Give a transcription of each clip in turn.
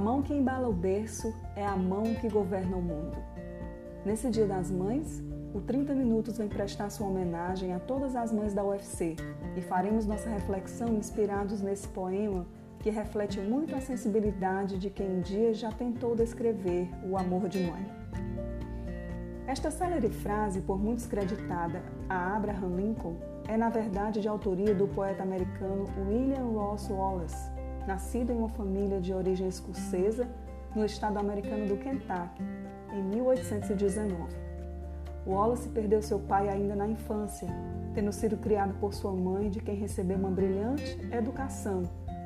mão que embala o berço é a mão que governa o mundo. Nesse Dia das Mães, o 30 Minutos vem prestar sua homenagem a todas as mães da UFC e faremos nossa reflexão inspirados nesse poema que reflete muito a sensibilidade de quem um dia já tentou descrever o amor de mãe. Esta célere frase, por muitos creditada a Abraham Lincoln, é na verdade de autoria do poeta americano William Ross Wallace, nascido em uma família de origem escocesa no estado americano do Kentucky, em 1819. Wallace perdeu seu pai ainda na infância, tendo sido criado por sua mãe, de quem recebeu uma brilhante educação,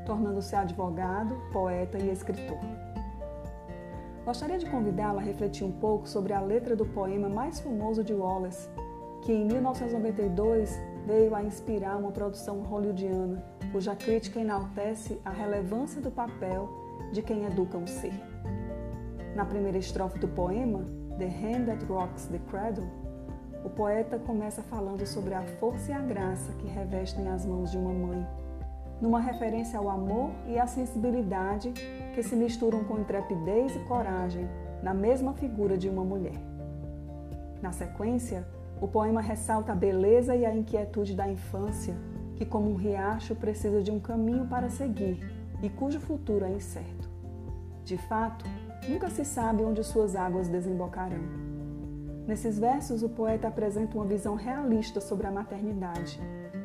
tornando-se advogado, poeta e escritor. Gostaria de convidá-la a refletir um pouco sobre a letra do poema mais famoso de Wallace, que em 1992 veio a inspirar uma produção hollywoodiana, cuja crítica enaltece a relevância do papel de quem educa um ser. Na primeira estrofe do poema, The Hand That Rocks the Cradle, o poeta começa falando sobre a força e a graça que revestem as mãos de uma mãe, numa referência ao amor e à sensibilidade que se misturam com intrepidez e coragem na mesma figura de uma mulher. Na sequência, o poema ressalta a beleza e a inquietude da infância, que, como um riacho, precisa de um caminho para seguir e cujo futuro é incerto. De fato, nunca se sabe onde suas águas desembocarão. Nesses versos, o poeta apresenta uma visão realista sobre a maternidade,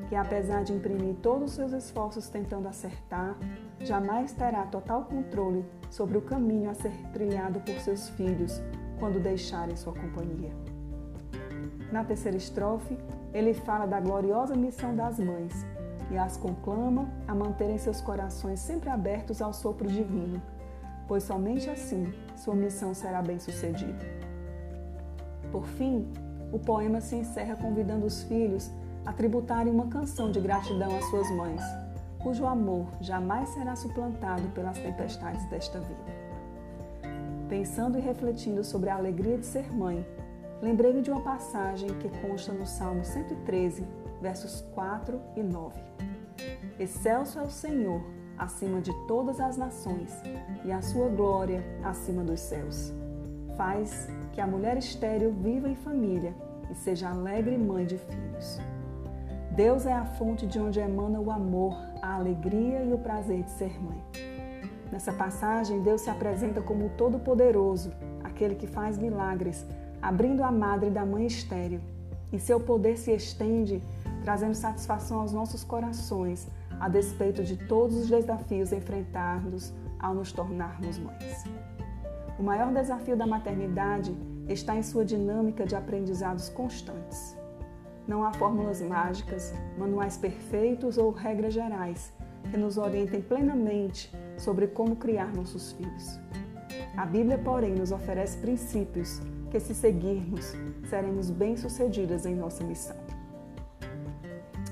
que, apesar de imprimir todos os seus esforços tentando acertar, jamais terá total controle sobre o caminho a ser trilhado por seus filhos quando deixarem sua companhia. Na terceira estrofe, ele fala da gloriosa missão das mães e as conclama a manterem seus corações sempre abertos ao sopro divino, pois somente assim sua missão será bem-sucedida. Por fim, o poema se encerra convidando os filhos a tributarem uma canção de gratidão às suas mães, cujo amor jamais será suplantado pelas tempestades desta vida. Pensando e refletindo sobre a alegria de ser mãe, lembrei-me de uma passagem que consta no Salmo 113, versos 4 e 9. Excelso é o Senhor acima de todas as nações e a sua glória acima dos céus. Faz que a mulher estéril viva em família e seja alegre mãe de filhos. Deus é a fonte de onde emana o amor, a alegria e o prazer de ser mãe. Nessa passagem, Deus se apresenta como o Todo-Poderoso, aquele que faz milagres abrindo a madre da mãe estéril, e seu poder se estende, trazendo satisfação aos nossos corações, a despeito de todos os desafios enfrentados ao nos tornarmos mães. O maior desafio da maternidade está em sua dinâmica de aprendizados constantes. Não há fórmulas mágicas, manuais perfeitos ou regras gerais que nos orientem plenamente sobre como criar nossos filhos. A Bíblia, porém, nos oferece princípios que, se seguirmos, seremos bem-sucedidas em nossa missão.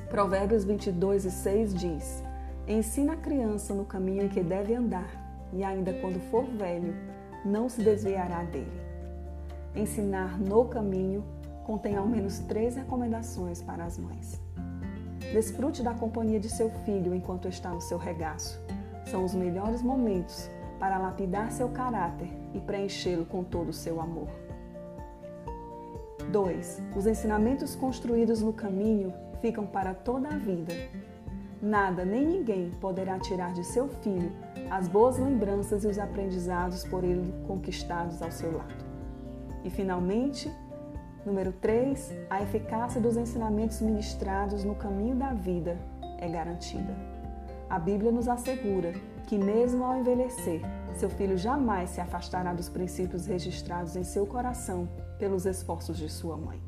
Provérbios 22 e 6 diz: Ensina a criança no caminho em que deve andar, e ainda quando for velho, não se desviará dele. Ensinar no caminho contém ao menos três recomendações para as mães. Desfrute da companhia de seu filho enquanto está no seu regaço. São os melhores momentos para lapidar seu caráter e preenchê-lo com todo o seu amor. 2. Os ensinamentos construídos no caminho ficam para toda a vida. Nada nem ninguém poderá tirar de seu filho as boas lembranças e os aprendizados por ele conquistados ao seu lado. E, finalmente, número 3, a eficácia dos ensinamentos ministrados no caminho da vida é garantida. A Bíblia nos assegura que, mesmo ao envelhecer, seu filho jamais se afastará dos princípios registrados em seu coração pelos esforços de sua mãe.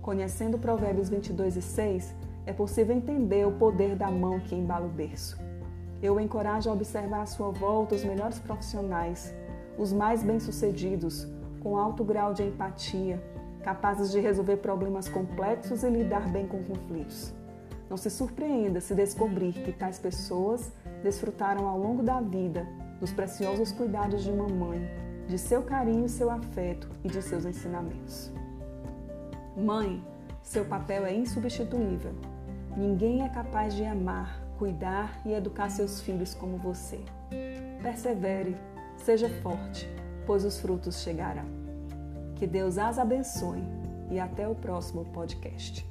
Conhecendo Provérbios 22 e 6, é possível entender o poder da mão que embala o berço. Eu o encorajo a observar à sua volta os melhores profissionais, os mais bem-sucedidos, com alto grau de empatia, capazes de resolver problemas complexos e lidar bem com conflitos. Não se surpreenda se descobrir que tais pessoas desfrutaram ao longo da vida dos preciosos cuidados de uma mãe, de seu carinho, seu afeto e de seus ensinamentos. Mãe, seu papel é insubstituível. Ninguém é capaz de amar, cuidar e educar seus filhos como você. persevere, seja forte, pois os frutos chegarão. Que Deus as abençoe e até o próximo podcast.